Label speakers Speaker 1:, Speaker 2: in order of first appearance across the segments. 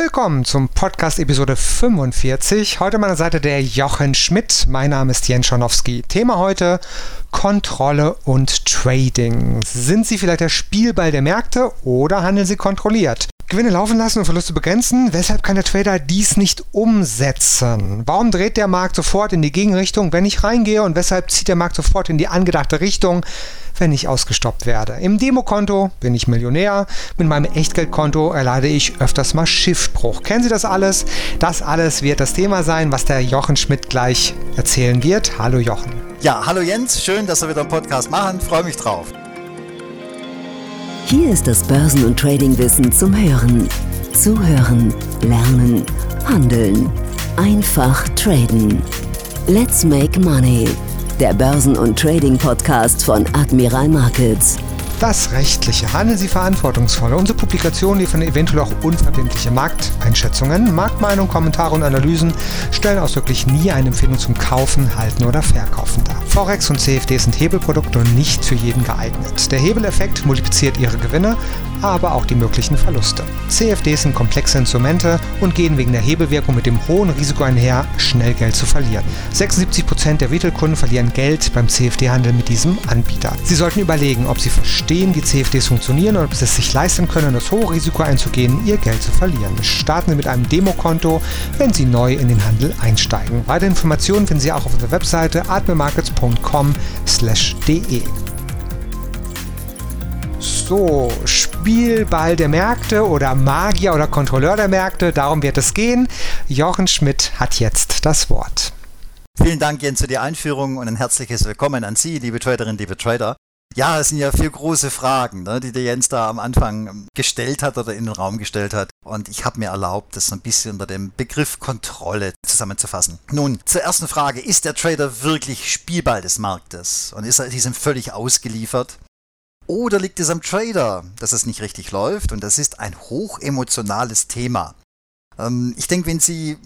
Speaker 1: Willkommen zum Podcast Episode 45. Heute an meiner Seite der Jochen Schmidt. Mein Name ist Jens Schonowski. Thema heute Kontrolle und Trading. Sind Sie vielleicht der Spielball der Märkte oder handeln Sie kontrolliert? Gewinne laufen lassen und Verluste begrenzen. Weshalb kann der Trader dies nicht umsetzen? Warum dreht der Markt sofort in die Gegenrichtung, wenn ich reingehe? Und weshalb zieht der Markt sofort in die angedachte Richtung, wenn ich ausgestoppt werde? Im Demokonto bin ich Millionär. Mit meinem Echtgeldkonto erleide ich öfters mal Schiffbruch. Kennen Sie das alles? Das alles wird das Thema sein, was der Jochen Schmidt gleich erzählen wird. Hallo Jochen.
Speaker 2: Ja, hallo Jens. Schön, dass wir wieder einen Podcast machen. Freue mich drauf.
Speaker 3: Hier ist das Börsen- und Tradingwissen zum Hören. Zuhören, lernen, handeln. Einfach traden. Let's make money. Der Börsen- und Trading-Podcast von Admiral Markets.
Speaker 1: Das Rechtliche. Handeln Sie verantwortungsvoll. Unsere Publikationen liefern eventuell auch unverbindliche Markteinschätzungen. Marktmeinung, Kommentare und Analysen stellen ausdrücklich nie eine Empfehlung zum Kaufen, Halten oder Verkaufen dar. Forex und CFD sind Hebelprodukte und nicht für jeden geeignet. Der Hebeleffekt multipliziert Ihre Gewinne, aber auch die möglichen Verluste. CFDs sind komplexe Instrumente und gehen wegen der Hebelwirkung mit dem hohen Risiko einher, schnell Geld zu verlieren. 76% der Retailkunden verlieren Geld beim CFD-Handel mit diesem Anbieter. Sie sollten überlegen, ob Sie verstehen, wie CFDs funktionieren und ob Sie es sich leisten können, das hohe Risiko einzugehen, Ihr Geld zu verlieren. Starten Sie mit einem Demokonto, wenn Sie neu in den Handel einsteigen. Weitere Informationen finden Sie auch auf unserer Webseite atmemarkets.com/de. So, Spielball der Märkte oder Magier oder Kontrolleur der Märkte, darum wird es gehen. Jochen Schmidt hat jetzt das Wort.
Speaker 2: Vielen Dank, Jens, für die Einführung und ein herzliches Willkommen an Sie, liebe Traderinnen, liebe Trader. Ja, es sind ja vier große Fragen, ne, die der Jens da am Anfang gestellt hat oder in den Raum gestellt hat. Und ich habe mir erlaubt, das so ein bisschen unter dem Begriff Kontrolle zusammenzufassen. Nun, zur ersten Frage, ist der Trader wirklich Spielball des Marktes? Und ist er diesem völlig ausgeliefert? Oder liegt es am Trader, dass es nicht richtig läuft? Und das ist ein hochemotionales Thema. Ähm, ich denke, wenn Sie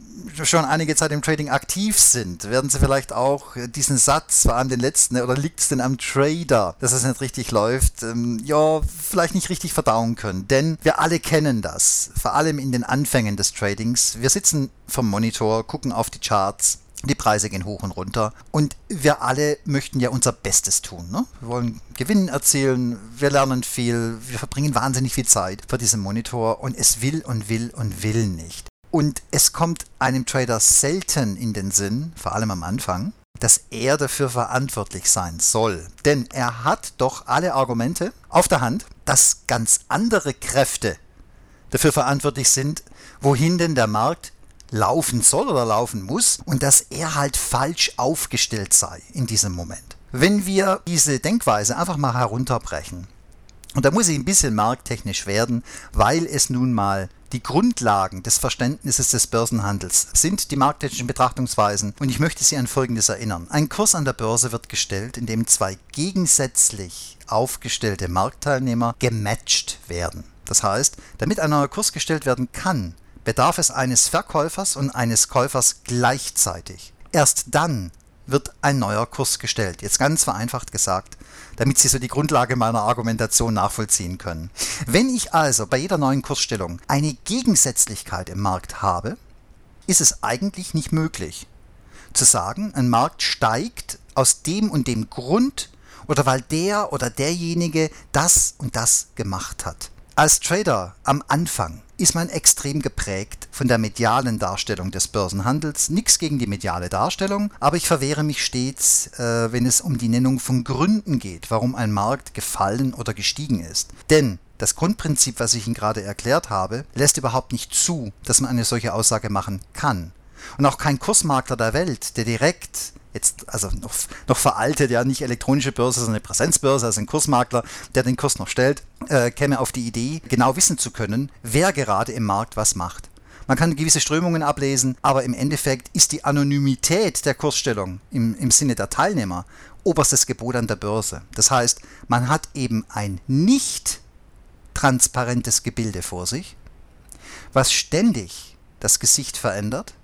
Speaker 2: schon einige Zeit im Trading aktiv sind, werden Sie vielleicht auch diesen Satz, vor allem den letzten, oder liegt es denn am Trader, dass es nicht richtig läuft, ähm, ja, vielleicht nicht richtig verdauen können. Denn wir alle kennen das, vor allem in den Anfängen des Tradings. Wir sitzen vom Monitor, gucken auf die Charts die Preise gehen hoch und runter. Und wir alle möchten ja unser Bestes tun. Ne? Wir wollen Gewinn erzielen, wir lernen viel, wir verbringen wahnsinnig viel Zeit vor diesem Monitor und es will und will und will nicht. Und es kommt einem Trader selten in den Sinn, vor allem am Anfang, dass er dafür verantwortlich sein soll. Denn er hat doch alle Argumente auf der Hand, dass ganz andere Kräfte dafür verantwortlich sind, wohin denn der Markt laufen soll oder laufen muss und dass er halt falsch aufgestellt sei in diesem Moment. Wenn wir diese Denkweise einfach mal herunterbrechen, und da muss ich ein bisschen markttechnisch werden, weil es nun mal die Grundlagen des Verständnisses des Börsenhandels sind die markttechnischen Betrachtungsweisen und ich möchte Sie an Folgendes erinnern. Ein Kurs an der Börse wird gestellt, indem zwei gegensätzlich aufgestellte Marktteilnehmer gematcht werden. Das heißt, damit ein neuer Kurs gestellt werden kann, bedarf es eines Verkäufers und eines Käufers gleichzeitig. Erst dann wird ein neuer Kurs gestellt. Jetzt ganz vereinfacht gesagt, damit Sie so die Grundlage meiner Argumentation nachvollziehen können. Wenn ich also bei jeder neuen Kursstellung eine Gegensätzlichkeit im Markt habe, ist es eigentlich nicht möglich zu sagen, ein Markt steigt aus dem und dem Grund oder weil der oder derjenige das und das gemacht hat. Als Trader am Anfang ist man extrem geprägt von der medialen Darstellung des Börsenhandels. Nichts gegen die mediale Darstellung, aber ich verwehre mich stets, äh, wenn es um die Nennung von Gründen geht, warum ein Markt gefallen oder gestiegen ist. Denn das Grundprinzip, was ich Ihnen gerade erklärt habe, lässt überhaupt nicht zu, dass man eine solche Aussage machen kann. Und auch kein Kursmakler der Welt, der direkt jetzt also noch, noch veraltet, ja, nicht elektronische Börse, sondern eine Präsenzbörse, also ein Kursmakler, der den Kurs noch stellt, äh, käme auf die Idee, genau wissen zu können, wer gerade im Markt was macht. Man kann gewisse Strömungen ablesen, aber im Endeffekt ist die Anonymität der Kursstellung im, im Sinne der Teilnehmer oberstes Gebot an der Börse. Das heißt, man hat eben ein nicht transparentes Gebilde vor sich, was ständig das Gesicht verändert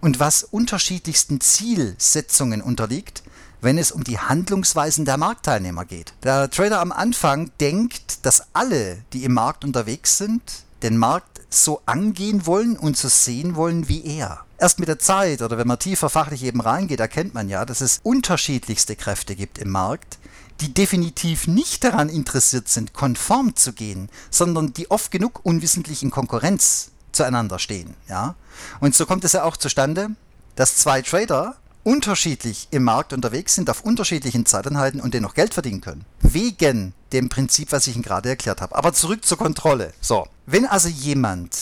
Speaker 2: und was unterschiedlichsten Zielsetzungen unterliegt, wenn es um die Handlungsweisen der Marktteilnehmer geht. Der Trader am Anfang denkt, dass alle, die im Markt unterwegs sind, den Markt so angehen wollen und so sehen wollen wie er. Erst mit der Zeit oder wenn man tiefer fachlich eben reingeht, erkennt man ja, dass es unterschiedlichste Kräfte gibt im Markt, die definitiv nicht daran interessiert sind, konform zu gehen, sondern die oft genug unwissentlich in Konkurrenz zueinander stehen. Ja? Und so kommt es ja auch zustande, dass zwei Trader unterschiedlich im Markt unterwegs sind, auf unterschiedlichen Zeiteinheiten und dennoch Geld verdienen können. Wegen dem Prinzip, was ich Ihnen gerade erklärt habe. Aber zurück zur Kontrolle. So, wenn also jemand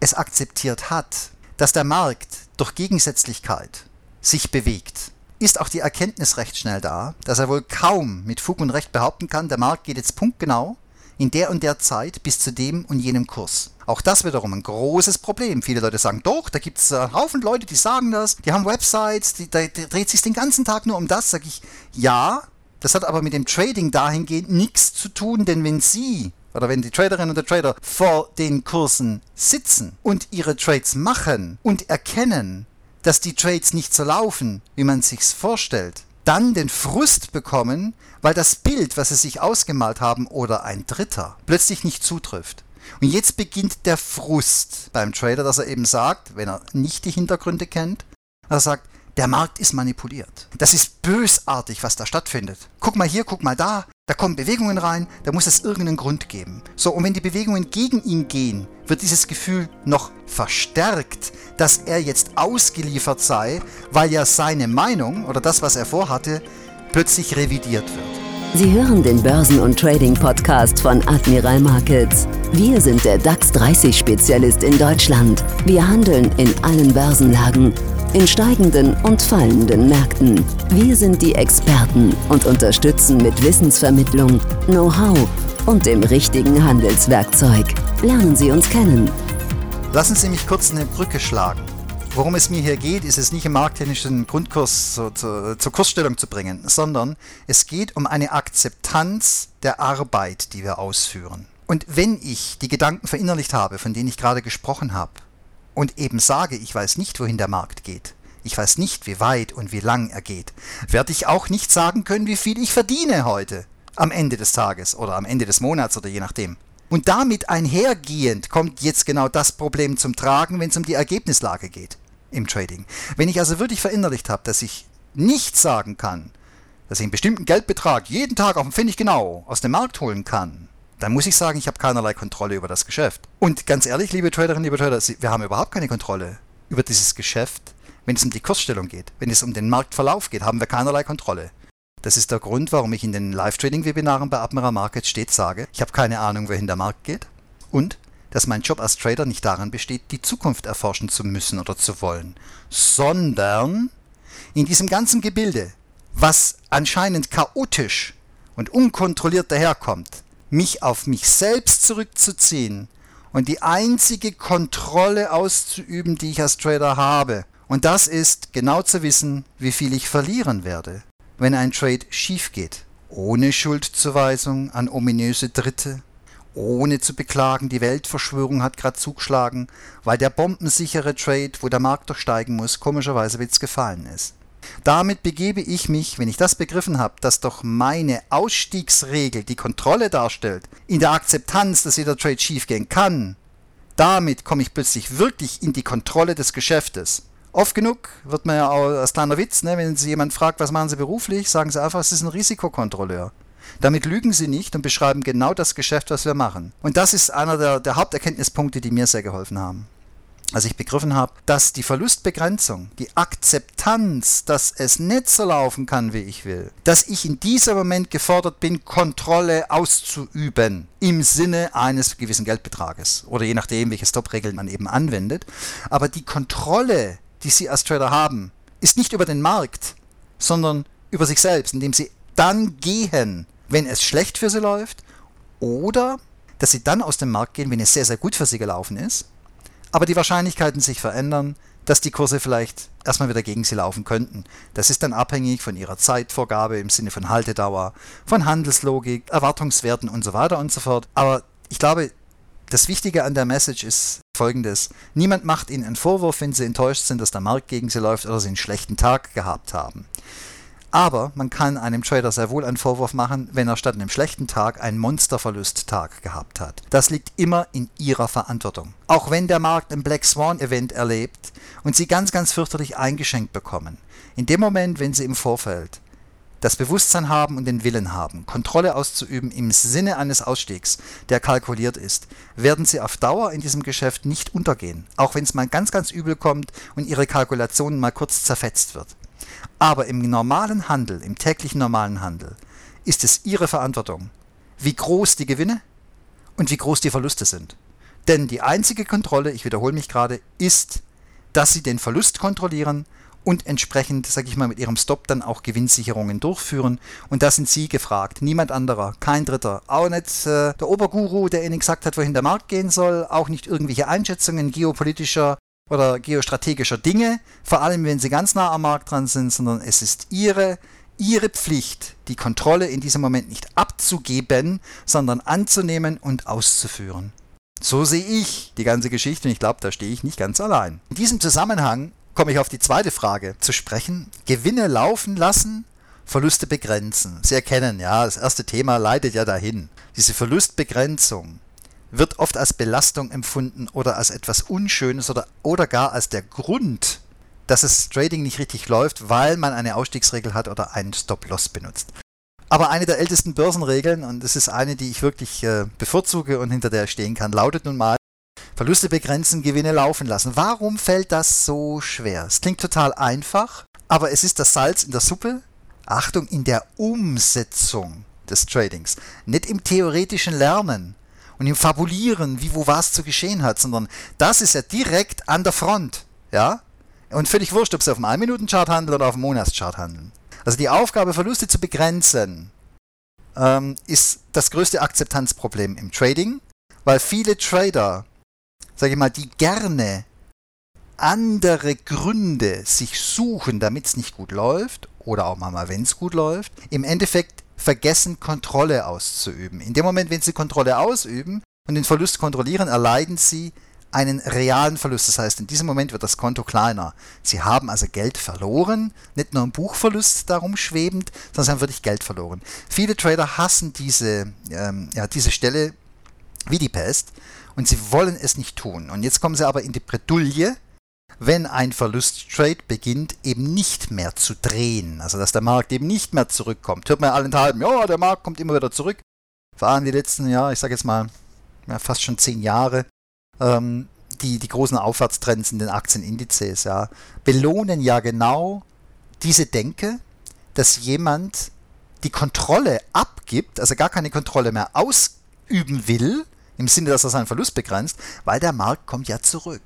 Speaker 2: es akzeptiert hat, dass der Markt durch Gegensätzlichkeit sich bewegt, ist auch die Erkenntnis recht schnell da, dass er wohl kaum mit Fug und Recht behaupten kann, der Markt geht jetzt punktgenau in der und der Zeit bis zu dem und jenem Kurs. Auch das wiederum ein großes Problem. Viele Leute sagen, doch, da gibt es einen Haufen Leute, die sagen das, die haben Websites, die, da dreht sich den ganzen Tag nur um das. Sag ich, ja, das hat aber mit dem Trading dahingehend nichts zu tun, denn wenn Sie oder wenn die Traderinnen und der Trader vor den Kursen sitzen und ihre Trades machen und erkennen, dass die Trades nicht so laufen, wie man sich's vorstellt, dann den Frust bekommen, weil das Bild, was sie sich ausgemalt haben oder ein Dritter, plötzlich nicht zutrifft. Und jetzt beginnt der Frust beim Trader, dass er eben sagt, wenn er nicht die Hintergründe kennt, er sagt, der Markt ist manipuliert. Das ist bösartig, was da stattfindet. Guck mal hier, guck mal da. Da kommen Bewegungen rein, da muss es irgendeinen Grund geben. So, und wenn die Bewegungen gegen ihn gehen, wird dieses Gefühl noch verstärkt, dass er jetzt ausgeliefert sei, weil ja seine Meinung oder das, was er vorhatte, plötzlich revidiert wird.
Speaker 3: Sie hören den Börsen- und Trading-Podcast von Admiral Markets. Wir sind der DAX 30-Spezialist in Deutschland. Wir handeln in allen Börsenlagen in steigenden und fallenden Märkten. Wir sind die Experten und unterstützen mit Wissensvermittlung, Know-how und dem richtigen Handelswerkzeug. Lernen Sie uns kennen.
Speaker 2: Lassen Sie mich kurz eine Brücke schlagen. Worum es mir hier geht, ist es nicht im markttechnischen Grundkurs so, zu, zur Kursstellung zu bringen, sondern es geht um eine Akzeptanz der Arbeit, die wir ausführen. Und wenn ich die Gedanken verinnerlicht habe, von denen ich gerade gesprochen habe, und eben sage, ich weiß nicht, wohin der Markt geht, ich weiß nicht, wie weit und wie lang er geht, werde ich auch nicht sagen können, wie viel ich verdiene heute, am Ende des Tages oder am Ende des Monats oder je nachdem. Und damit einhergehend kommt jetzt genau das Problem zum Tragen, wenn es um die Ergebnislage geht im Trading. Wenn ich also wirklich verinnerlicht habe, dass ich nicht sagen kann, dass ich einen bestimmten Geldbetrag jeden Tag auf dem Pfennig genau aus dem Markt holen kann, dann muss ich sagen, ich habe keinerlei Kontrolle über das Geschäft. Und ganz ehrlich, liebe Traderinnen, liebe Trader, wir haben überhaupt keine Kontrolle über dieses Geschäft. Wenn es um die Kursstellung geht, wenn es um den Marktverlauf geht, haben wir keinerlei Kontrolle. Das ist der Grund, warum ich in den Live-Trading-Webinaren bei Admiral Markets stets sage, ich habe keine Ahnung, wohin der Markt geht und dass mein Job als Trader nicht daran besteht, die Zukunft erforschen zu müssen oder zu wollen, sondern in diesem ganzen Gebilde, was anscheinend chaotisch und unkontrolliert daherkommt, mich auf mich selbst zurückzuziehen und die einzige Kontrolle auszuüben, die ich als Trader habe. Und das ist genau zu wissen, wie viel ich verlieren werde, wenn ein Trade schief geht. Ohne Schuldzuweisung an ominöse Dritte, ohne zu beklagen, die Weltverschwörung hat gerade zugeschlagen, weil der bombensichere Trade, wo der Markt doch steigen muss, komischerweise jetzt gefallen ist. Damit begebe ich mich, wenn ich das begriffen habe, dass doch meine Ausstiegsregel die Kontrolle darstellt, in der Akzeptanz, dass jeder Trade schiefgehen kann, damit komme ich plötzlich wirklich in die Kontrolle des Geschäftes. Oft genug wird man ja auch als kleiner Witz, ne, wenn Sie jemand fragt, was machen Sie beruflich, sagen Sie einfach, es ist ein Risikokontrolleur. Damit lügen Sie nicht und beschreiben genau das Geschäft, was wir machen. Und das ist einer der, der Haupterkenntnispunkte, die mir sehr geholfen haben als ich begriffen habe, dass die Verlustbegrenzung, die Akzeptanz, dass es nicht so laufen kann, wie ich will, dass ich in diesem Moment gefordert bin, Kontrolle auszuüben im Sinne eines gewissen Geldbetrages oder je nachdem, welche Stop-Regeln man eben anwendet. Aber die Kontrolle, die Sie als Trader haben, ist nicht über den Markt, sondern über sich selbst, indem Sie dann gehen, wenn es schlecht für Sie läuft oder dass Sie dann aus dem Markt gehen, wenn es sehr, sehr gut für Sie gelaufen ist aber die Wahrscheinlichkeiten sich verändern, dass die Kurse vielleicht erstmal wieder gegen sie laufen könnten. Das ist dann abhängig von ihrer Zeitvorgabe im Sinne von Haltedauer, von Handelslogik, Erwartungswerten und so weiter und so fort. Aber ich glaube, das Wichtige an der Message ist folgendes. Niemand macht ihnen einen Vorwurf, wenn sie enttäuscht sind, dass der Markt gegen sie läuft oder sie einen schlechten Tag gehabt haben. Aber man kann einem Trader sehr wohl einen Vorwurf machen, wenn er statt einem schlechten Tag einen Monsterverlusttag gehabt hat. Das liegt immer in ihrer Verantwortung. Auch wenn der Markt ein Black Swan Event erlebt und sie ganz, ganz fürchterlich eingeschenkt bekommen. In dem Moment, wenn sie im Vorfeld das Bewusstsein haben und den Willen haben, Kontrolle auszuüben im Sinne eines Ausstiegs, der kalkuliert ist, werden sie auf Dauer in diesem Geschäft nicht untergehen, auch wenn es mal ganz, ganz übel kommt und ihre Kalkulation mal kurz zerfetzt wird. Aber im normalen Handel, im täglichen normalen Handel, ist es ihre Verantwortung, wie groß die Gewinne und wie groß die Verluste sind. Denn die einzige Kontrolle, ich wiederhole mich gerade, ist, dass sie den Verlust kontrollieren und entsprechend, sage ich mal, mit ihrem Stop dann auch Gewinnsicherungen durchführen. Und da sind Sie gefragt, niemand anderer, kein Dritter. Auch nicht äh, der Oberguru, der Ihnen gesagt hat, wohin der Markt gehen soll, auch nicht irgendwelche Einschätzungen geopolitischer oder geostrategischer Dinge, vor allem wenn Sie ganz nah am Markt dran sind, sondern es ist Ihre Ihre Pflicht, die Kontrolle in diesem Moment nicht abzugeben, sondern anzunehmen und auszuführen. So sehe ich die ganze Geschichte und ich glaube, da stehe ich nicht ganz allein. In diesem Zusammenhang komme ich auf die zweite Frage zu sprechen. Gewinne laufen lassen, Verluste begrenzen. Sie erkennen, ja, das erste Thema leitet ja dahin. Diese Verlustbegrenzung wird oft als Belastung empfunden oder als etwas Unschönes oder, oder gar als der Grund, dass das Trading nicht richtig läuft, weil man eine Ausstiegsregel hat oder einen Stop-Loss benutzt. Aber eine der ältesten Börsenregeln, und es ist eine, die ich wirklich äh, bevorzuge und hinter der ich stehen kann, lautet nun mal, Verluste begrenzen, Gewinne laufen lassen. Warum fällt das so schwer? Es klingt total einfach, aber es ist das Salz in der Suppe. Achtung, in der Umsetzung des Tradings. Nicht im theoretischen Lernen und im Fabulieren, wie wo was zu geschehen hat, sondern das ist ja direkt an der Front. Ja? Und völlig wurscht, ob sie auf dem 1-Minuten-Chart handeln oder auf dem Monatschart handeln. Also die Aufgabe, Verluste zu begrenzen, ähm, ist das größte Akzeptanzproblem im Trading, weil viele Trader sage ich mal, die gerne andere Gründe sich suchen, damit es nicht gut läuft, oder auch mal, wenn es gut läuft, im Endeffekt vergessen, Kontrolle auszuüben. In dem Moment, wenn sie Kontrolle ausüben und den Verlust kontrollieren, erleiden sie einen realen Verlust. Das heißt, in diesem Moment wird das Konto kleiner. Sie haben also Geld verloren, nicht nur ein Buchverlust darum schwebend, sondern sie haben wirklich Geld verloren. Viele Trader hassen diese, ähm, ja, diese Stelle wie die Pest und sie wollen es nicht tun. Und jetzt kommen sie aber in die Bredouille, wenn ein Verlusttrade beginnt, eben nicht mehr zu drehen. Also dass der Markt eben nicht mehr zurückkommt. Hört man allenthalben, ja, der Markt kommt immer wieder zurück. Allem die letzten, ja, ich sage jetzt mal, ja, fast schon zehn Jahre, ähm, die, die großen Aufwärtstrends in den Aktienindizes, ja, belohnen ja genau diese Denke, dass jemand die Kontrolle abgibt, also gar keine Kontrolle mehr ausüben will, im Sinne, dass er seinen Verlust begrenzt, weil der Markt kommt ja zurück.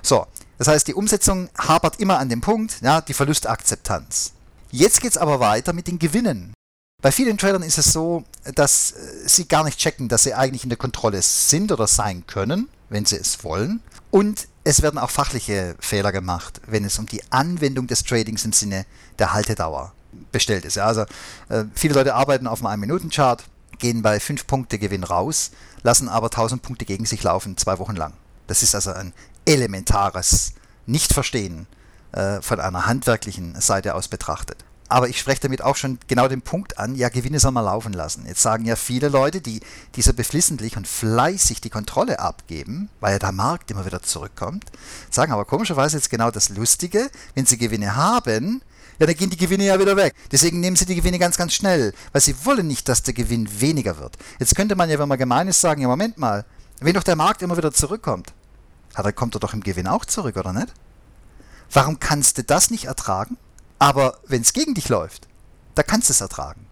Speaker 2: So, das heißt, die Umsetzung hapert immer an dem Punkt, ja, die Verlustakzeptanz. Jetzt geht es aber weiter mit den Gewinnen. Bei vielen Tradern ist es so, dass äh, sie gar nicht checken, dass sie eigentlich in der Kontrolle sind oder sein können, wenn sie es wollen. Und es werden auch fachliche Fehler gemacht, wenn es um die Anwendung des Tradings im Sinne der Haltedauer bestellt ist. Also äh, viele Leute arbeiten auf einem 1-Minuten-Chart, gehen bei 5 Punkte Gewinn raus, lassen aber 1000 Punkte gegen sich laufen, zwei Wochen lang. Das ist also ein elementares Nichtverstehen äh, von einer handwerklichen Seite aus betrachtet. Aber ich spreche damit auch schon genau den Punkt an, ja, Gewinne soll man laufen lassen. Jetzt sagen ja viele Leute, die, die so beflissentlich und fleißig die Kontrolle abgeben, weil ja der Markt immer wieder zurückkommt, sagen aber komischerweise jetzt genau das Lustige, wenn sie Gewinne haben, ja, dann gehen die Gewinne ja wieder weg. Deswegen nehmen sie die Gewinne ganz, ganz schnell, weil sie wollen nicht, dass der Gewinn weniger wird. Jetzt könnte man ja, wenn man gemein ist, sagen, ja, Moment mal, wenn doch der Markt immer wieder zurückkommt, ja, dann kommt er doch im Gewinn auch zurück, oder nicht? Warum kannst du das nicht ertragen? Aber wenn es gegen dich läuft, da kannst du es ertragen.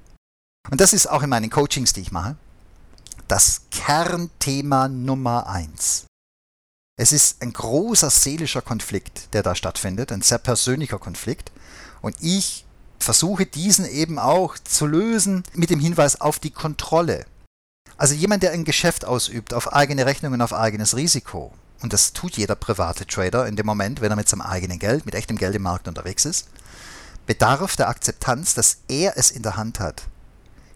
Speaker 2: Und das ist auch in meinen Coachings, die ich mache, das Kernthema Nummer eins. Es ist ein großer seelischer Konflikt, der da stattfindet, ein sehr persönlicher Konflikt. Und ich versuche diesen eben auch zu lösen mit dem Hinweis auf die Kontrolle. Also jemand, der ein Geschäft ausübt auf eigene Rechnung und auf eigenes Risiko, und das tut jeder private Trader in dem Moment, wenn er mit seinem eigenen Geld, mit echtem Geld im Markt unterwegs ist, bedarf der Akzeptanz, dass er es in der Hand hat,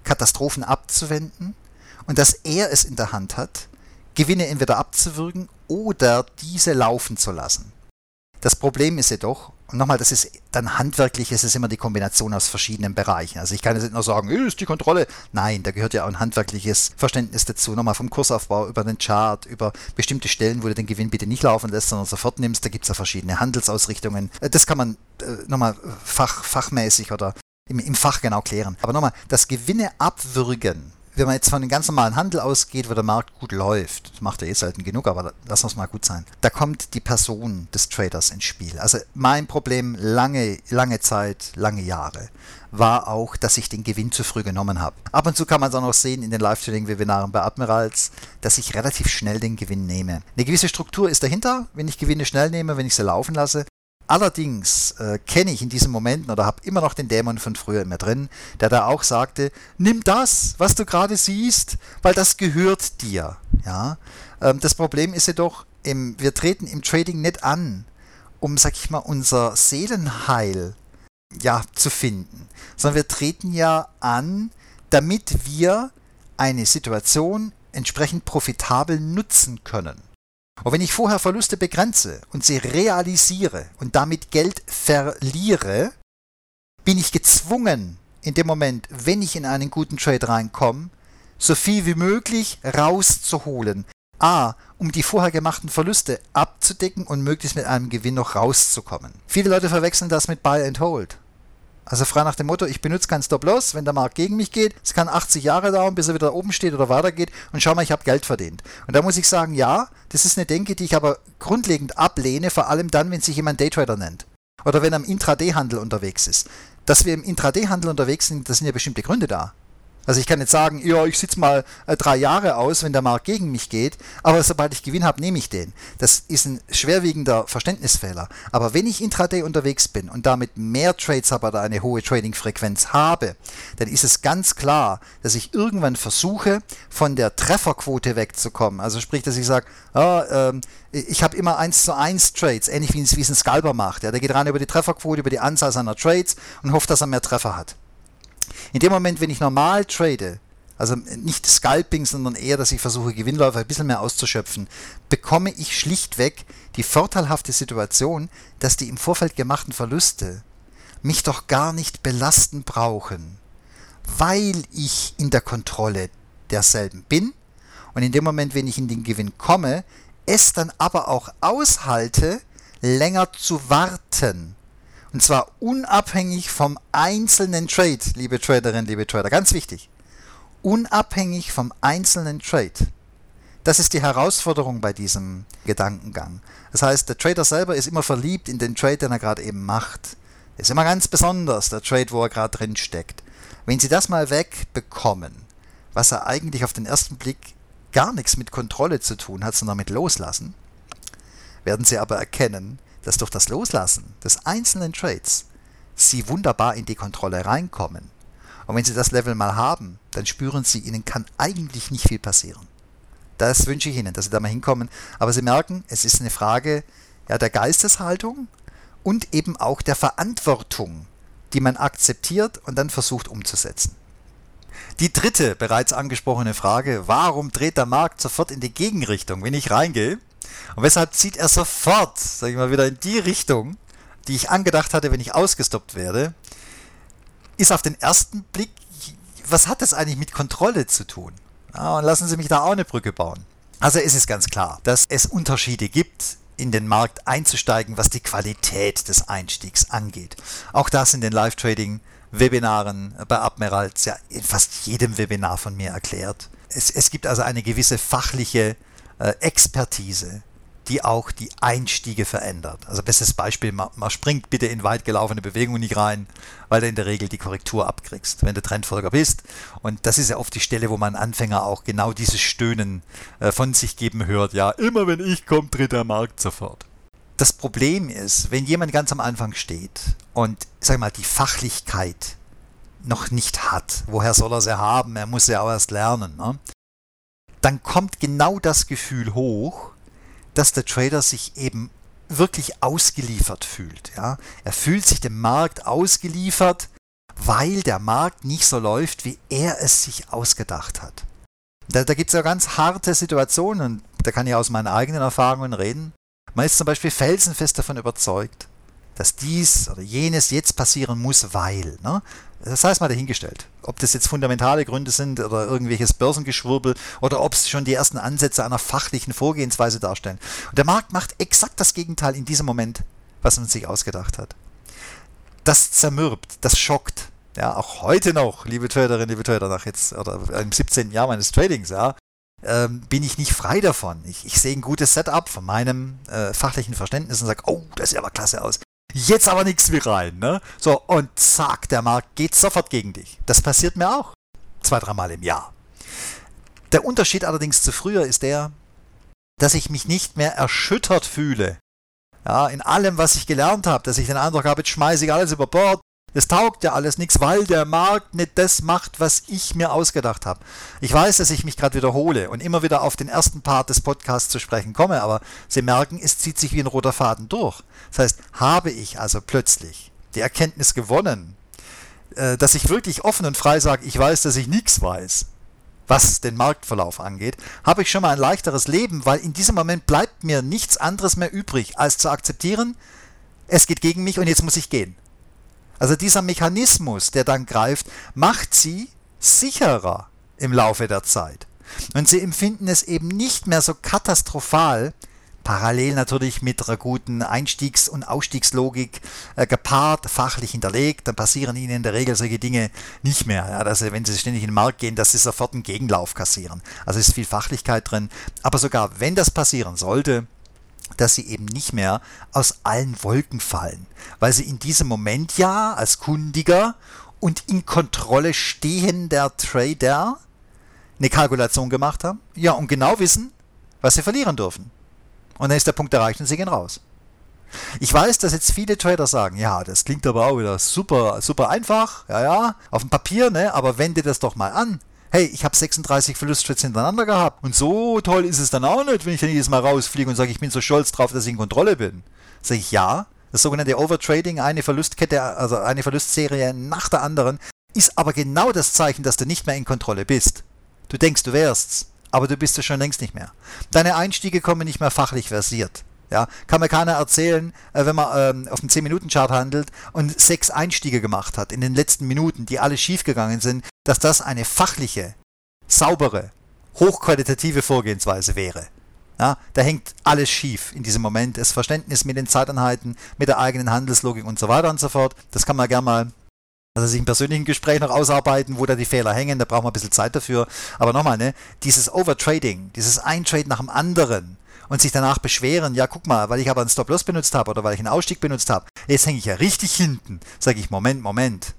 Speaker 2: Katastrophen abzuwenden und dass er es in der Hand hat, Gewinne entweder abzuwürgen oder diese laufen zu lassen. Das Problem ist jedoch, Und nochmal, das ist dann handwerklich, es ist immer die Kombination aus verschiedenen Bereichen. Also ich kann jetzt nicht nur sagen, ist die Kontrolle. Nein, da gehört ja auch ein handwerkliches Verständnis dazu. Nochmal vom Kursaufbau über den Chart, über bestimmte Stellen, wo du den Gewinn bitte nicht laufen lässt, sondern sofort nimmst. Da gibt es ja verschiedene Handelsausrichtungen. Äh, das kann man äh, nochmal fach, fachmäßig oder im, im Fach genau klären. Aber nochmal, das Gewinne abwürgen wenn man jetzt von dem ganz normalen Handel ausgeht, wo der Markt gut läuft, das macht er eh selten genug, aber lass uns mal gut sein, da kommt die Person des Traders ins Spiel. Also mein Problem lange, lange Zeit, lange Jahre war auch, dass ich den Gewinn zu früh genommen habe. Ab und zu kann man es auch noch sehen in den Live-Trading-Webinaren bei Admirals, dass ich relativ schnell den Gewinn nehme. Eine gewisse Struktur ist dahinter, wenn ich Gewinne schnell nehme, wenn ich sie laufen lasse. Allerdings äh, kenne ich in diesen Momenten oder habe immer noch den Dämon von früher in mir drin, der da auch sagte, nimm das, was du gerade siehst, weil das gehört dir. Ja? Ähm, das Problem ist jedoch, im, wir treten im Trading nicht an, um, sag ich mal, unser Seelenheil ja, zu finden, sondern wir treten ja an, damit wir eine Situation entsprechend profitabel nutzen können. Und wenn ich vorher Verluste begrenze und sie realisiere und damit Geld verliere, bin ich gezwungen, in dem Moment, wenn ich in einen guten Trade reinkomme, so viel wie möglich rauszuholen. A, um die vorher gemachten Verluste abzudecken und möglichst mit einem Gewinn noch rauszukommen. Viele Leute verwechseln das mit Buy and Hold. Also frei nach dem Motto, ich benutze keinen Stop-Loss, wenn der Markt gegen mich geht. Es kann 80 Jahre dauern, bis er wieder oben steht oder weitergeht. Und schau mal, ich habe Geld verdient. Und da muss ich sagen, ja, das ist eine Denke, die ich aber grundlegend ablehne, vor allem dann, wenn sich jemand Daytrader nennt. Oder wenn er im Intraday-Handel unterwegs ist. Dass wir im Intraday-Handel unterwegs sind, da sind ja bestimmte Gründe da. Also ich kann jetzt sagen, ja, ich sitze mal äh, drei Jahre aus, wenn der Markt gegen mich geht, aber sobald ich Gewinn habe, nehme ich den. Das ist ein schwerwiegender Verständnisfehler. Aber wenn ich intraday unterwegs bin und damit mehr Trades habe oder eine hohe Trading-Frequenz habe, dann ist es ganz klar, dass ich irgendwann versuche, von der Trefferquote wegzukommen. Also sprich, dass ich sage, ah, ähm, ich habe immer 1 zu 1 Trades, ähnlich wie es ein Scalper macht. Ja. Der geht rein über die Trefferquote, über die Anzahl seiner Trades und hofft, dass er mehr Treffer hat. In dem Moment, wenn ich normal trade, also nicht Scalping, sondern eher, dass ich versuche, Gewinnläufe ein bisschen mehr auszuschöpfen, bekomme ich schlichtweg die vorteilhafte Situation, dass die im Vorfeld gemachten Verluste mich doch gar nicht belasten brauchen, weil ich in der Kontrolle derselben bin und in dem Moment, wenn ich in den Gewinn komme, es dann aber auch aushalte, länger zu warten und zwar unabhängig vom einzelnen Trade, liebe Traderinnen, liebe Trader. Ganz wichtig. Unabhängig vom einzelnen Trade. Das ist die Herausforderung bei diesem Gedankengang. Das heißt, der Trader selber ist immer verliebt in den Trade, den er gerade eben macht. Ist immer ganz besonders, der Trade, wo er gerade drin steckt. Wenn Sie das mal wegbekommen, was er eigentlich auf den ersten Blick gar nichts mit Kontrolle zu tun hat, sondern mit Loslassen, werden Sie aber erkennen, dass durch das Loslassen des einzelnen Trades Sie wunderbar in die Kontrolle reinkommen. Und wenn Sie das Level mal haben, dann spüren Sie, Ihnen kann eigentlich nicht viel passieren. Das wünsche ich Ihnen, dass Sie da mal hinkommen. Aber Sie merken, es ist eine Frage ja, der Geisteshaltung und eben auch der Verantwortung, die man akzeptiert und dann versucht umzusetzen. Die dritte bereits angesprochene Frage, warum dreht der Markt sofort in die Gegenrichtung, wenn ich reingehe? Und weshalb zieht er sofort, sag ich mal, wieder in die Richtung, die ich angedacht hatte, wenn ich ausgestoppt werde, ist auf den ersten Blick, was hat das eigentlich mit Kontrolle zu tun? Ja, und lassen Sie mich da auch eine Brücke bauen. Also es ist ganz klar, dass es Unterschiede gibt, in den Markt einzusteigen, was die Qualität des Einstiegs angeht. Auch das in den Live-Trading-Webinaren bei Admirals, ja in fast jedem Webinar von mir erklärt. Es, es gibt also eine gewisse fachliche Expertise, die auch die Einstiege verändert. Also bestes Beispiel, man, man, springt bitte in weit gelaufene Bewegungen nicht rein, weil du in der Regel die Korrektur abkriegst, wenn du Trendfolger bist. Und das ist ja oft die Stelle, wo man Anfänger auch genau dieses Stöhnen äh, von sich geben hört. Ja, immer wenn ich komme, tritt der Markt sofort. Das Problem ist, wenn jemand ganz am Anfang steht und, sag mal, die Fachlichkeit noch nicht hat, woher soll er sie haben? Er muss sie auch erst lernen. Ne? Dann kommt genau das Gefühl hoch, dass der Trader sich eben wirklich ausgeliefert fühlt. Ja? Er fühlt sich dem Markt ausgeliefert, weil der Markt nicht so läuft, wie er es sich ausgedacht hat. Da, da gibt es ja ganz harte Situationen, da kann ich aus meinen eigenen Erfahrungen reden. Man ist zum Beispiel felsenfest davon überzeugt, dass dies oder jenes jetzt passieren muss, weil. Ne? Das heißt mal dahingestellt. Ob das jetzt fundamentale Gründe sind oder irgendwelches Börsengeschwurbel oder ob es schon die ersten Ansätze einer fachlichen Vorgehensweise darstellen. Und der Markt macht exakt das Gegenteil in diesem Moment, was man sich ausgedacht hat. Das zermürbt, das schockt. Ja, auch heute noch, liebe Traderinnen, liebe Trader, nach jetzt oder im 17. Jahr meines Tradings, ja, ähm, bin ich nicht frei davon. Ich, ich sehe ein gutes Setup von meinem äh, fachlichen Verständnis und sage, oh, das sieht aber klasse aus. Jetzt aber nichts rein, ne? So, und zack, der Markt geht sofort gegen dich. Das passiert mir auch. Zwei, dreimal im Jahr. Der Unterschied allerdings zu früher ist der, dass ich mich nicht mehr erschüttert fühle. Ja, in allem, was ich gelernt habe, dass ich den Eindruck habe, jetzt schmeiße ich alles über Bord, es taugt ja alles nichts, weil der Markt nicht das macht, was ich mir ausgedacht habe. Ich weiß, dass ich mich gerade wiederhole und immer wieder auf den ersten Part des Podcasts zu sprechen komme, aber Sie merken, es zieht sich wie ein roter Faden durch. Das heißt, habe ich also plötzlich die Erkenntnis gewonnen, äh, dass ich wirklich offen und frei sage, ich weiß, dass ich nichts weiß, was den Marktverlauf angeht, habe ich schon mal ein leichteres Leben, weil in diesem Moment bleibt mir nichts anderes mehr übrig, als zu akzeptieren, es geht gegen mich und jetzt muss ich gehen. Also dieser Mechanismus, der dann greift, macht sie sicherer im Laufe der Zeit. Und sie empfinden es eben nicht mehr so katastrophal, parallel natürlich mit einer guten Einstiegs- und Ausstiegslogik äh, gepaart, fachlich hinterlegt, dann passieren ihnen in der Regel solche Dinge nicht mehr. Ja, dass sie, wenn sie ständig in den Markt gehen, dass sie sofort einen Gegenlauf kassieren. Also ist viel Fachlichkeit drin. Aber sogar wenn das passieren sollte, dass sie eben nicht mehr aus allen Wolken fallen, weil sie in diesem Moment ja als kundiger und in Kontrolle stehender Trader eine Kalkulation gemacht haben, ja, und genau wissen, was sie verlieren dürfen. Und dann ist der Punkt erreicht und sie gehen raus. Ich weiß, dass jetzt viele Trader sagen, ja, das klingt aber auch wieder super, super einfach, ja, ja, auf dem Papier, ne, aber wende das doch mal an hey, ich habe 36 Verlusttrades hintereinander gehabt. Und so toll ist es dann auch nicht, wenn ich dann jedes Mal rausfliege und sage, ich bin so stolz drauf, dass ich in Kontrolle bin. Sage ich ja. Das sogenannte Overtrading, eine Verlustkette, also eine Verlustserie nach der anderen, ist aber genau das Zeichen, dass du nicht mehr in Kontrolle bist. Du denkst, du wärst's, aber du bist es schon längst nicht mehr. Deine Einstiege kommen nicht mehr fachlich versiert. Ja, kann mir keiner erzählen, äh, wenn man ähm, auf dem 10-Minuten-Chart handelt und sechs Einstiege gemacht hat in den letzten Minuten, die alle schiefgegangen sind, dass das eine fachliche, saubere, hochqualitative Vorgehensweise wäre. Ja, da hängt alles schief in diesem Moment. Das Verständnis mit den Zeiteinheiten, mit der eigenen Handelslogik und so weiter und so fort. Das kann man gerne mal also sich im persönlichen Gespräch noch ausarbeiten, wo da die Fehler hängen, da braucht man ein bisschen Zeit dafür. Aber nochmal, ne, dieses Overtrading, dieses Eintrade nach dem anderen, und sich danach beschweren, ja guck mal, weil ich aber einen Stop-Loss benutzt habe oder weil ich einen Ausstieg benutzt habe, jetzt hänge ich ja richtig hinten. Sage ich, Moment, Moment.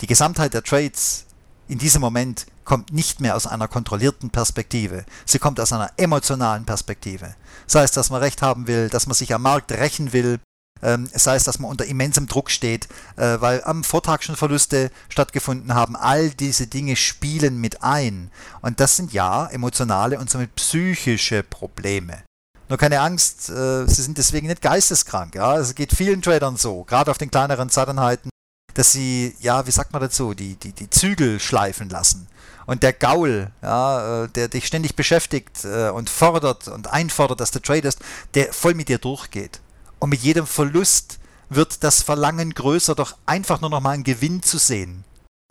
Speaker 2: Die Gesamtheit der Trades in diesem Moment kommt nicht mehr aus einer kontrollierten Perspektive. Sie kommt aus einer emotionalen Perspektive. Sei es, dass man Recht haben will, dass man sich am Markt rächen will, ähm, sei es, dass man unter immensem Druck steht, äh, weil am Vortag schon Verluste stattgefunden haben. All diese Dinge spielen mit ein. Und das sind ja emotionale und somit psychische Probleme. Nur keine Angst, äh, sie sind deswegen nicht geisteskrank. Ja? Es geht vielen Tradern so, gerade auf den kleineren Zeiteinheiten, dass sie, ja, wie sagt man dazu, die, die, die Zügel schleifen lassen. Und der Gaul, ja, äh, der dich ständig beschäftigt äh, und fordert und einfordert, dass du tradest, der voll mit dir durchgeht. Und mit jedem Verlust wird das Verlangen größer, doch einfach nur noch mal einen Gewinn zu sehen.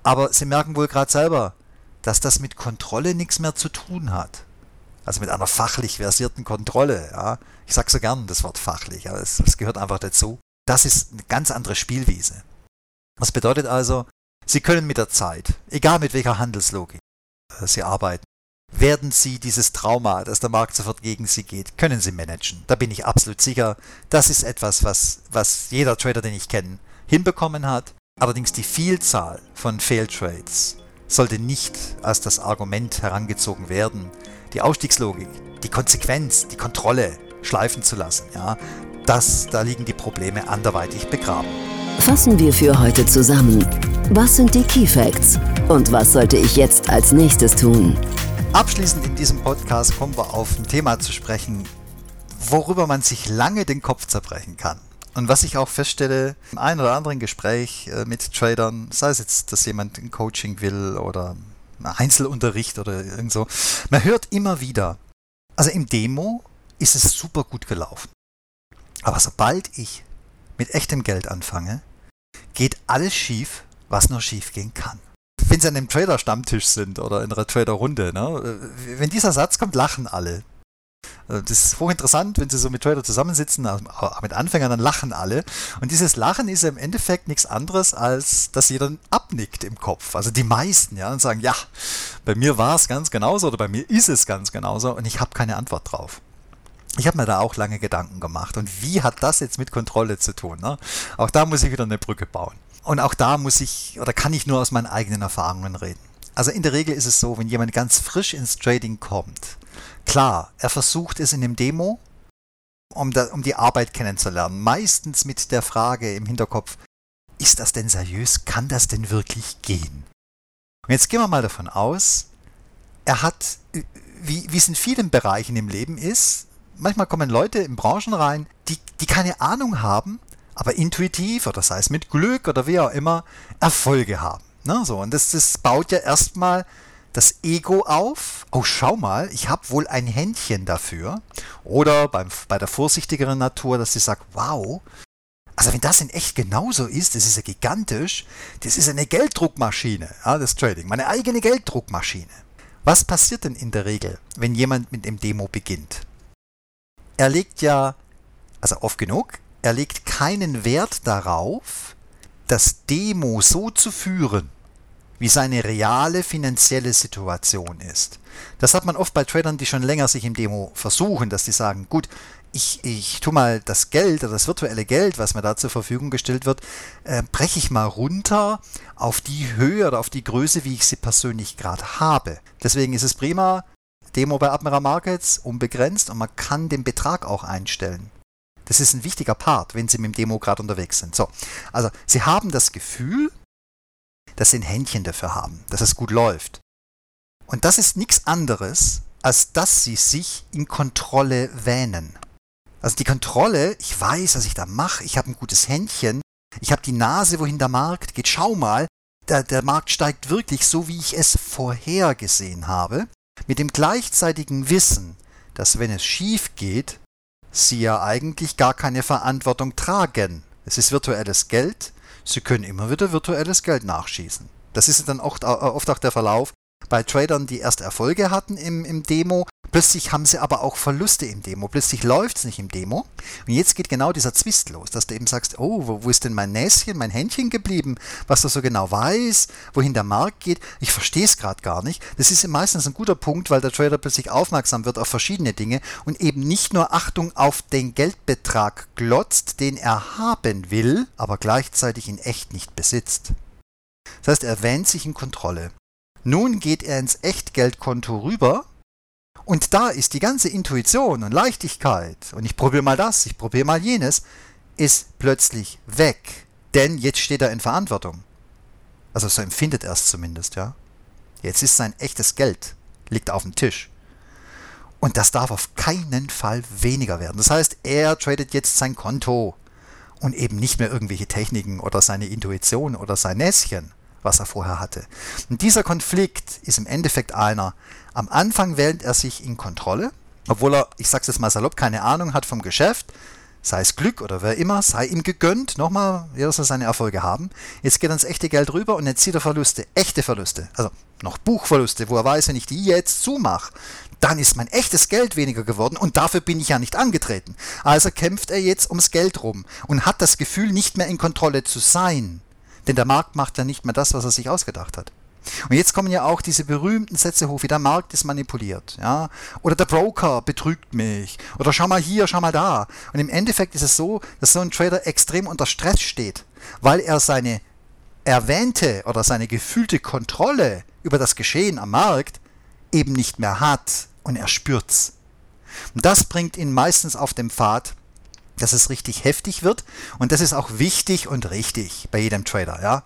Speaker 2: Aber Sie merken wohl gerade selber, dass das mit Kontrolle nichts mehr zu tun hat. Also mit einer fachlich versierten Kontrolle. Ja. Ich sage so gern das Wort fachlich, aber es, es gehört einfach dazu. Das ist eine ganz andere Spielwiese. Das bedeutet also, Sie können mit der Zeit, egal mit welcher Handelslogik äh, Sie arbeiten, werden Sie dieses Trauma, dass der Markt sofort gegen Sie geht, können Sie managen. Da bin ich absolut sicher. Das ist etwas, was, was jeder Trader, den ich kenne, hinbekommen hat. Allerdings die Vielzahl von Failtrades sollte nicht als das Argument herangezogen werden, die Ausstiegslogik, die Konsequenz, die Kontrolle schleifen zu lassen. Ja, das, da liegen die Probleme anderweitig begraben.
Speaker 3: Fassen wir für heute zusammen. Was sind die Key Facts? Und was sollte ich jetzt als nächstes tun?
Speaker 2: Abschließend in diesem Podcast kommen wir auf ein Thema zu sprechen, worüber man sich lange den Kopf zerbrechen kann. Und was ich auch feststelle, im einen oder anderen Gespräch äh, mit Tradern, sei es jetzt, dass jemand ein Coaching will oder Einzelunterricht oder irgend so, man hört immer wieder, also im Demo ist es super gut gelaufen. Aber sobald ich mit echtem Geld anfange, geht alles schief, was nur schief gehen kann. Wenn Sie an einem Trader-Stammtisch sind oder in einer Trader-Runde, ne, wenn dieser Satz kommt, lachen alle. Also das ist hochinteressant, wenn sie so mit Trader zusammensitzen, also mit Anfängern, dann lachen alle. Und dieses Lachen ist im Endeffekt nichts anderes, als dass jeder abnickt im Kopf. Also die meisten, ja, und sagen, ja, bei mir war es ganz genauso oder bei mir ist es ganz genauso und ich habe keine Antwort drauf. Ich habe mir da auch lange Gedanken gemacht. Und wie hat das jetzt mit Kontrolle zu tun? Ne? Auch da muss ich wieder eine Brücke bauen. Und auch da muss ich oder kann ich nur aus meinen eigenen Erfahrungen reden. Also in der Regel ist es so, wenn jemand ganz frisch ins Trading kommt, Klar, er versucht es in dem Demo, um, da, um die Arbeit kennenzulernen. Meistens mit der Frage im Hinterkopf, ist das denn seriös? Kann das denn wirklich gehen? Und jetzt gehen wir mal davon aus, er hat, wie, wie es in vielen Bereichen im Leben ist, manchmal kommen Leute in Branchen rein, die, die keine Ahnung haben, aber intuitiv oder sei es mit Glück oder wie auch immer, Erfolge haben. Ne? So, und das, das baut ja erstmal das Ego auf. Oh, schau mal, ich habe wohl ein Händchen dafür. Oder beim, bei der vorsichtigeren Natur, dass sie sagt, wow, also wenn das in echt genauso ist, das ist ja gigantisch, das ist eine Gelddruckmaschine, ja, das Trading, meine eigene Gelddruckmaschine. Was passiert denn in der Regel, wenn jemand mit dem Demo beginnt? Er legt ja, also oft genug, er legt keinen Wert darauf, das Demo so zu führen, wie seine reale finanzielle Situation ist. Das hat man oft bei Tradern, die schon länger sich im Demo versuchen, dass die sagen, gut, ich, ich tue mal das Geld oder das virtuelle Geld, was mir da zur Verfügung gestellt wird, äh, breche ich mal runter auf die Höhe oder auf die Größe, wie ich sie persönlich gerade habe. Deswegen ist es prima, Demo bei Admiral Markets unbegrenzt und man kann den Betrag auch einstellen. Das ist ein wichtiger Part, wenn Sie mit dem Demo gerade unterwegs sind. So, also Sie haben das Gefühl, dass sie ein Händchen dafür haben, dass es gut läuft. Und das ist nichts anderes, als dass sie sich in Kontrolle wähnen. Also die Kontrolle, ich weiß, was ich da mache, ich habe ein gutes Händchen, ich habe die Nase, wohin der Markt geht, schau mal, der, der Markt steigt wirklich so, wie ich es vorhergesehen habe, mit dem gleichzeitigen Wissen, dass wenn es schief geht, sie ja eigentlich gar keine Verantwortung tragen. Es ist virtuelles Geld, Sie können immer wieder virtuelles Geld nachschießen. Das ist dann oft, oft auch der Verlauf bei Tradern, die erst Erfolge hatten im, im Demo. Plötzlich haben sie aber auch Verluste im Demo. Plötzlich läuft es nicht im Demo. Und jetzt geht genau dieser Zwist los, dass du eben sagst, oh, wo, wo ist denn mein Näschen, mein Händchen geblieben, was du so genau weiß, wohin der Markt geht. Ich verstehe es gerade gar nicht. Das ist meistens ein guter Punkt, weil der Trader plötzlich aufmerksam wird auf verschiedene Dinge und eben nicht nur Achtung auf den Geldbetrag glotzt, den er haben will, aber gleichzeitig in echt nicht besitzt. Das heißt, er wähnt sich in Kontrolle. Nun geht er ins Echtgeldkonto rüber und da ist die ganze Intuition und Leichtigkeit und ich probiere mal das, ich probiere mal jenes, ist plötzlich weg. Denn jetzt steht er in Verantwortung. Also so empfindet er es zumindest, ja. Jetzt ist sein echtes Geld, liegt auf dem Tisch. Und das darf auf keinen Fall weniger werden. Das heißt, er tradet jetzt sein Konto und eben nicht mehr irgendwelche Techniken oder seine Intuition oder sein Näschen was er vorher hatte. Und dieser Konflikt ist im Endeffekt einer. Am Anfang wählt er sich in Kontrolle, obwohl er, ich sage es jetzt mal salopp, keine Ahnung hat vom Geschäft, sei es Glück oder wer immer, sei ihm gegönnt, nochmal, jeder soll seine Erfolge haben. Jetzt geht er ins echte Geld rüber und jetzt zieht er Verluste, echte Verluste, also noch Buchverluste, wo er weiß, wenn ich die jetzt zumache, dann ist mein echtes Geld weniger geworden und dafür bin ich ja nicht angetreten. Also kämpft er jetzt ums Geld rum und hat das Gefühl, nicht mehr in Kontrolle zu sein. Denn der Markt macht ja nicht mehr das, was er sich ausgedacht hat. Und jetzt kommen ja auch diese berühmten Sätze hoch, wie der Markt ist manipuliert, ja, oder der Broker betrügt mich, oder schau mal hier, schau mal da. Und im Endeffekt ist es so, dass so ein Trader extrem unter Stress steht, weil er seine erwähnte oder seine gefühlte Kontrolle über das Geschehen am Markt eben nicht mehr hat und er spürt's. Und das bringt ihn meistens auf den Pfad, dass es richtig heftig wird und das ist auch wichtig und richtig bei jedem Trader, ja.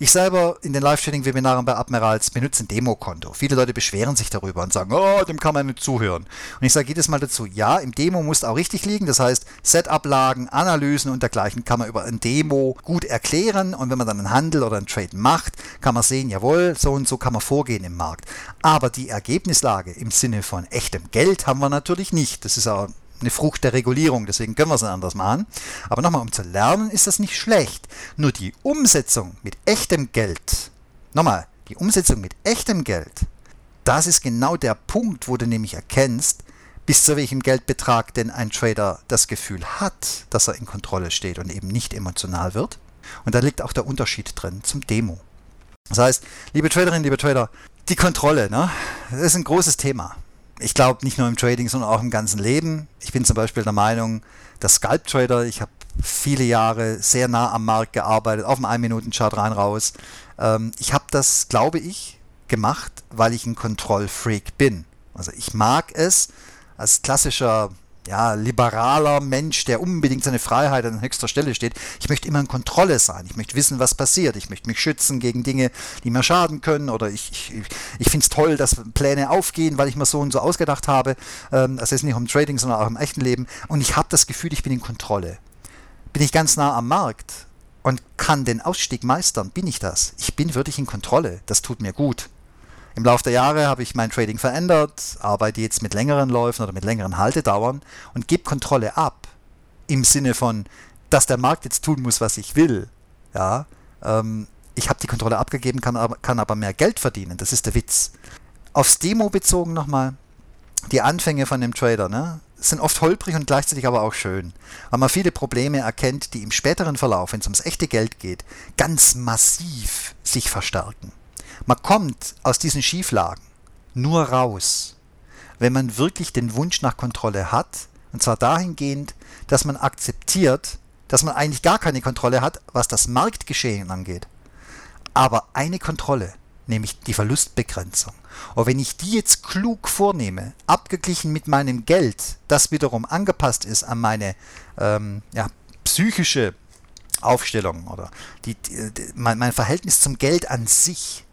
Speaker 2: Ich selber in den Live-Trading-Webinaren bei Admirals benutze ein Demokonto. Viele Leute beschweren sich darüber und sagen, oh, dem kann man nicht zuhören. Und ich sage jedes Mal dazu, ja, im Demo muss auch richtig liegen. Das heißt, Setup-Lagen, Analysen und dergleichen kann man über ein Demo gut erklären. Und wenn man dann einen Handel oder einen Trade macht, kann man sehen, jawohl, so und so kann man vorgehen im Markt. Aber die Ergebnislage im Sinne von echtem Geld haben wir natürlich nicht. Das ist auch eine Frucht der Regulierung, deswegen können wir es anders machen. Aber nochmal, um zu lernen, ist das nicht schlecht. Nur die Umsetzung mit echtem Geld, nochmal, die Umsetzung mit echtem Geld, das ist genau der Punkt, wo du nämlich erkennst, bis zu welchem Geldbetrag denn ein Trader das Gefühl hat, dass er in Kontrolle steht und eben nicht emotional wird. Und da liegt auch der Unterschied drin zum Demo. Das heißt, liebe Traderinnen, liebe Trader, die Kontrolle, ne, das ist ein großes Thema. Ich glaube nicht nur im Trading, sondern auch im ganzen Leben. Ich bin zum Beispiel der Meinung, der Scalp Trader, ich habe viele Jahre sehr nah am Markt gearbeitet, auf dem 1-Minuten-Chart rein raus. Ähm, ich habe das, glaube ich, gemacht, weil ich ein Kontrollfreak bin. Also ich mag es, als klassischer ja, liberaler Mensch, der unbedingt seine Freiheit an höchster Stelle steht. Ich möchte immer in Kontrolle sein. Ich möchte wissen, was passiert. Ich möchte mich schützen gegen Dinge, die mir schaden können. Oder ich, ich, ich finde es toll, dass Pläne aufgehen, weil ich mir so und so ausgedacht habe. Ähm, das ist nicht im Trading, sondern auch im echten Leben. Und ich habe das Gefühl, ich bin in Kontrolle. Bin ich ganz nah am Markt und kann den Ausstieg meistern, bin ich das. Ich bin wirklich in Kontrolle. Das tut mir gut. Im Laufe der Jahre habe ich mein Trading verändert, arbeite jetzt mit längeren Läufen oder mit längeren Haltedauern und gebe Kontrolle ab. Im Sinne von, dass der Markt jetzt tun muss, was ich will. Ja, ähm, ich habe die Kontrolle abgegeben, kann aber, kann aber mehr Geld verdienen. Das ist der Witz. Aufs Demo bezogen nochmal. Die Anfänge von dem Trader ne, sind oft holprig und gleichzeitig aber auch schön, weil man viele Probleme erkennt, die im späteren Verlauf, wenn es ums echte Geld geht, ganz massiv sich verstärken. Man kommt aus diesen Schieflagen nur raus, wenn man wirklich den Wunsch nach Kontrolle hat, und zwar dahingehend, dass man akzeptiert, dass man eigentlich gar keine Kontrolle hat, was das Marktgeschehen angeht. Aber eine Kontrolle, nämlich die Verlustbegrenzung. Und wenn ich die jetzt klug vornehme, abgeglichen mit meinem Geld, das wiederum angepasst ist an meine ähm, ja, psychische Aufstellung oder die, die, mein, mein Verhältnis zum Geld an sich,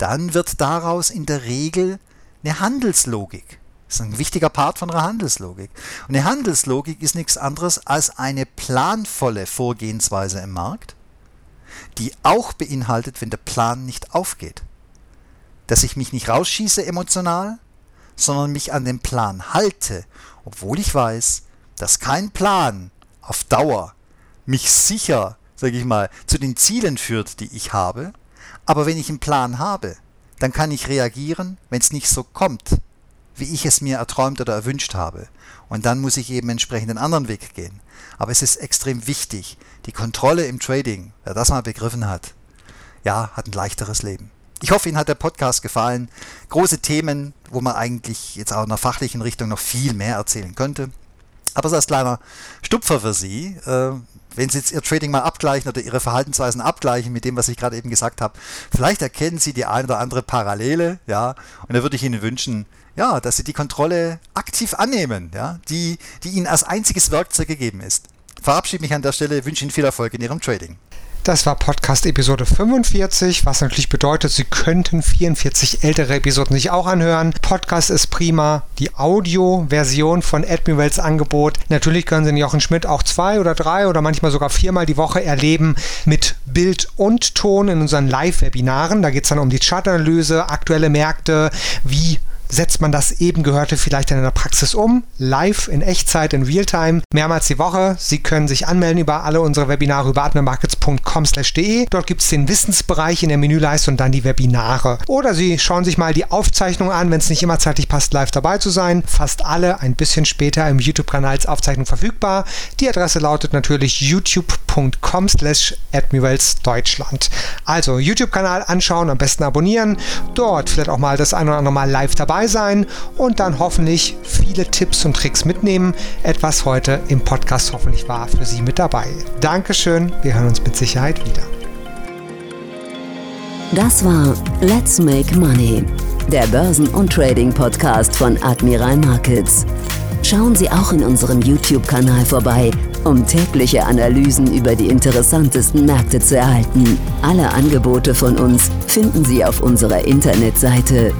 Speaker 2: dann wird daraus in der Regel eine Handelslogik. Das ist ein wichtiger Part von einer Handelslogik. Und eine Handelslogik ist nichts anderes als eine planvolle Vorgehensweise im Markt, die auch beinhaltet, wenn der Plan nicht aufgeht. Dass ich mich nicht rausschieße emotional, sondern mich an den Plan halte, obwohl ich weiß, dass kein Plan auf Dauer mich sicher, sage ich mal, zu den Zielen führt, die ich habe, aber wenn ich einen Plan habe, dann kann ich reagieren, wenn es nicht so kommt, wie ich es mir erträumt oder erwünscht habe. Und dann muss ich eben entsprechend einen anderen Weg gehen. Aber es ist extrem wichtig, die Kontrolle im Trading, wer das mal begriffen hat, ja, hat ein leichteres Leben. Ich hoffe, Ihnen hat der Podcast gefallen. Große Themen, wo man eigentlich jetzt auch in der fachlichen Richtung noch viel mehr erzählen könnte. Aber so als kleiner Stupfer für Sie, äh, wenn Sie jetzt Ihr Trading mal abgleichen oder Ihre Verhaltensweisen abgleichen mit dem, was ich gerade eben gesagt habe, vielleicht erkennen Sie die eine oder andere Parallele, ja, und da würde ich Ihnen wünschen, ja, dass Sie die Kontrolle aktiv annehmen, ja, die, die Ihnen als einziges Werkzeug gegeben ist. Verabschiede mich an der Stelle, wünsche Ihnen viel Erfolg in Ihrem Trading.
Speaker 1: Das war Podcast Episode 45, was natürlich bedeutet, Sie könnten 44 ältere Episoden sich auch anhören. Podcast ist prima. Die Audio-Version von Admirals Angebot. Natürlich können Sie Jochen Schmidt auch zwei oder drei oder manchmal sogar viermal die Woche erleben mit Bild und Ton in unseren Live-Webinaren. Da geht es dann um die Chartanalyse, aktuelle Märkte, wie setzt man das eben Gehörte vielleicht in der Praxis um, live in Echtzeit, in Realtime, mehrmals die Woche. Sie können sich anmelden über alle unsere Webinare über adnermarkets.com/de. Dort gibt es den Wissensbereich in der Menüleiste und dann die Webinare. Oder Sie schauen sich mal die Aufzeichnung an, wenn es nicht immer zeitlich passt, live dabei zu sein. Fast alle ein bisschen später im YouTube-Kanal als Aufzeichnung verfügbar. Die Adresse lautet natürlich youtube.com/admiralsdeutschland. Also YouTube-Kanal anschauen, am besten abonnieren. Dort vielleicht auch mal das ein oder andere Mal live dabei dabei sein und dann hoffentlich viele Tipps und Tricks mitnehmen. Etwas heute im Podcast hoffentlich war für Sie mit dabei. Dankeschön, wir hören uns mit Sicherheit wieder.
Speaker 3: Das war Let's Make Money, der Börsen- und Trading-Podcast von Admiral Markets. Schauen Sie auch in unserem YouTube-Kanal vorbei, um tägliche Analysen über die interessantesten Märkte zu erhalten. Alle Angebote von uns finden Sie auf unserer Internetseite